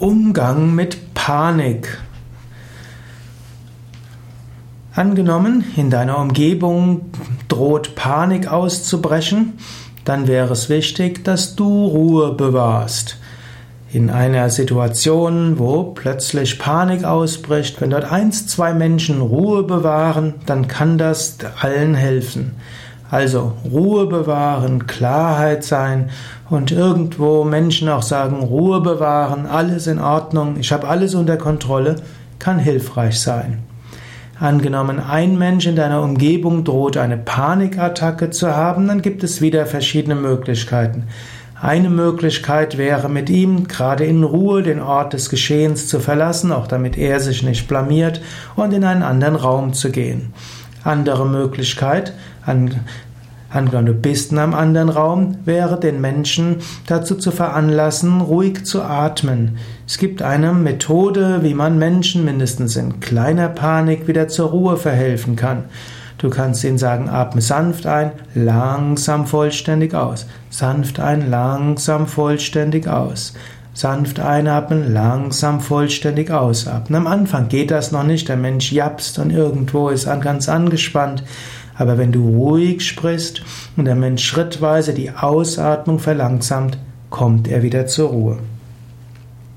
Umgang mit Panik. Angenommen, in deiner Umgebung droht Panik auszubrechen, dann wäre es wichtig, dass du Ruhe bewahrst. In einer Situation, wo plötzlich Panik ausbricht, wenn dort eins, zwei Menschen Ruhe bewahren, dann kann das allen helfen. Also Ruhe bewahren, Klarheit sein und irgendwo Menschen auch sagen, Ruhe bewahren, alles in Ordnung, ich habe alles unter Kontrolle, kann hilfreich sein. Angenommen, ein Mensch in deiner Umgebung droht eine Panikattacke zu haben, dann gibt es wieder verschiedene Möglichkeiten. Eine Möglichkeit wäre, mit ihm gerade in Ruhe den Ort des Geschehens zu verlassen, auch damit er sich nicht blamiert, und in einen anderen Raum zu gehen. Andere Möglichkeit, angenommen du bist in einem anderen Raum, wäre den Menschen dazu zu veranlassen, ruhig zu atmen. Es gibt eine Methode, wie man Menschen mindestens in kleiner Panik wieder zur Ruhe verhelfen kann. Du kannst ihnen sagen, atme sanft ein, langsam vollständig aus. Sanft ein, langsam vollständig aus. Sanft einatmen, langsam vollständig ausatmen. Am Anfang geht das noch nicht, der Mensch japst und irgendwo ist ganz angespannt. Aber wenn du ruhig sprichst und der Mensch schrittweise die Ausatmung verlangsamt, kommt er wieder zur Ruhe.